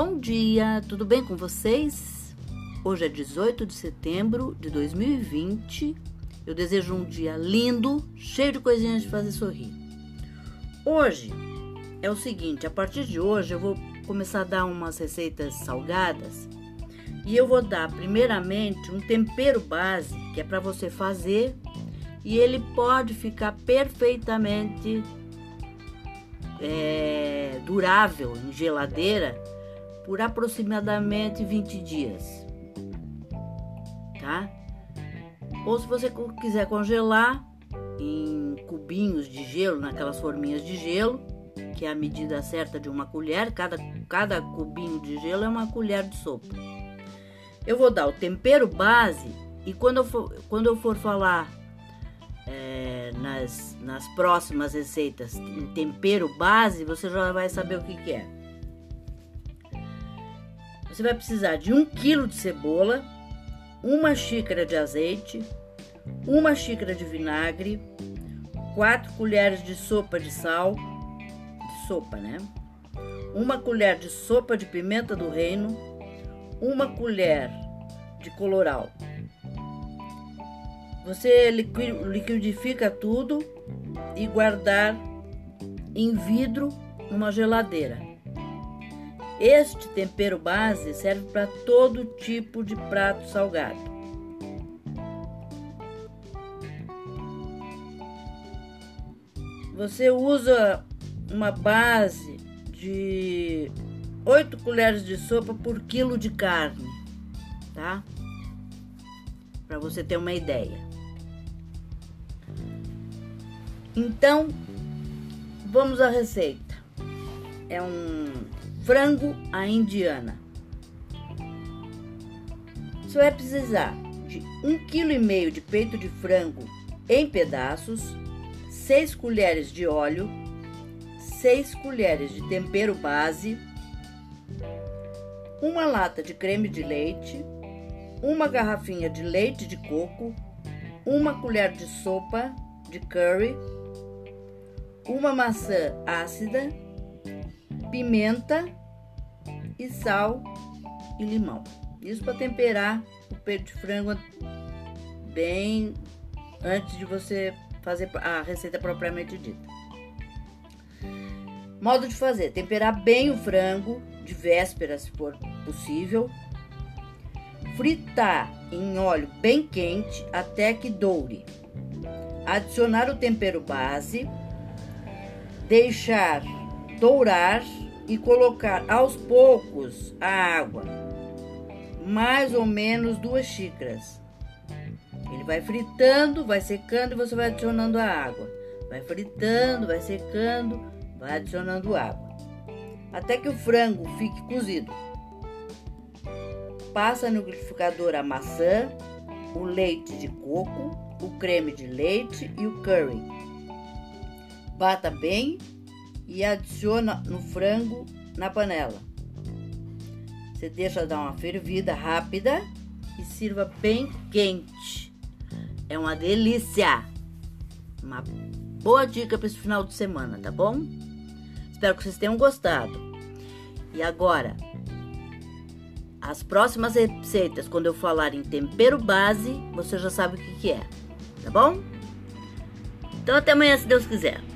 Bom dia, tudo bem com vocês? Hoje é 18 de setembro de 2020. Eu desejo um dia lindo, cheio de coisinhas de fazer sorrir. Hoje é o seguinte: a partir de hoje eu vou começar a dar umas receitas salgadas e eu vou dar primeiramente um tempero base que é para você fazer e ele pode ficar perfeitamente é, durável em geladeira por aproximadamente 20 dias, tá? Ou se você quiser congelar em cubinhos de gelo, naquelas forminhas de gelo, que é a medida certa de uma colher, cada, cada cubinho de gelo é uma colher de sopa. Eu vou dar o tempero base e quando eu for, quando eu for falar é, nas, nas próximas receitas em tempero base, você já vai saber o que, que é. Você vai precisar de um quilo de cebola, uma xícara de azeite, uma xícara de vinagre, quatro colheres de sopa de sal, de sopa, né? Uma colher de sopa de pimenta do reino, uma colher de coloral. Você liquidifica tudo e guardar em vidro numa geladeira. Este tempero base serve para todo tipo de prato salgado. Você usa uma base de 8 colheres de sopa por quilo de carne, tá? Para você ter uma ideia. Então, vamos à receita. É um frango à indiana. Você vai precisar de um quilo e meio de peito de frango em pedaços, 6 colheres de óleo, 6 colheres de tempero base, uma lata de creme de leite, uma garrafinha de leite de coco, uma colher de sopa de curry uma maçã ácida, pimenta e sal e limão. Isso para temperar o peito de frango bem antes de você fazer a receita propriamente dita. Modo de fazer: temperar bem o frango de véspera, se for possível. Fritar em óleo bem quente até que doure. Adicionar o tempero base deixar dourar e colocar aos poucos a água, mais ou menos duas xícaras. Ele vai fritando, vai secando e você vai adicionando a água. Vai fritando, vai secando, vai adicionando água. Até que o frango fique cozido. Passa no liquidificador a maçã, o leite de coco, o creme de leite e o curry Bata bem e adiciona no frango na panela. Você deixa dar uma fervida rápida e sirva bem quente. É uma delícia! Uma boa dica para esse final de semana, tá bom? Espero que vocês tenham gostado. E agora, as próximas receitas, quando eu falar em tempero base, você já sabe o que, que é, tá bom? Então até amanhã, se Deus quiser.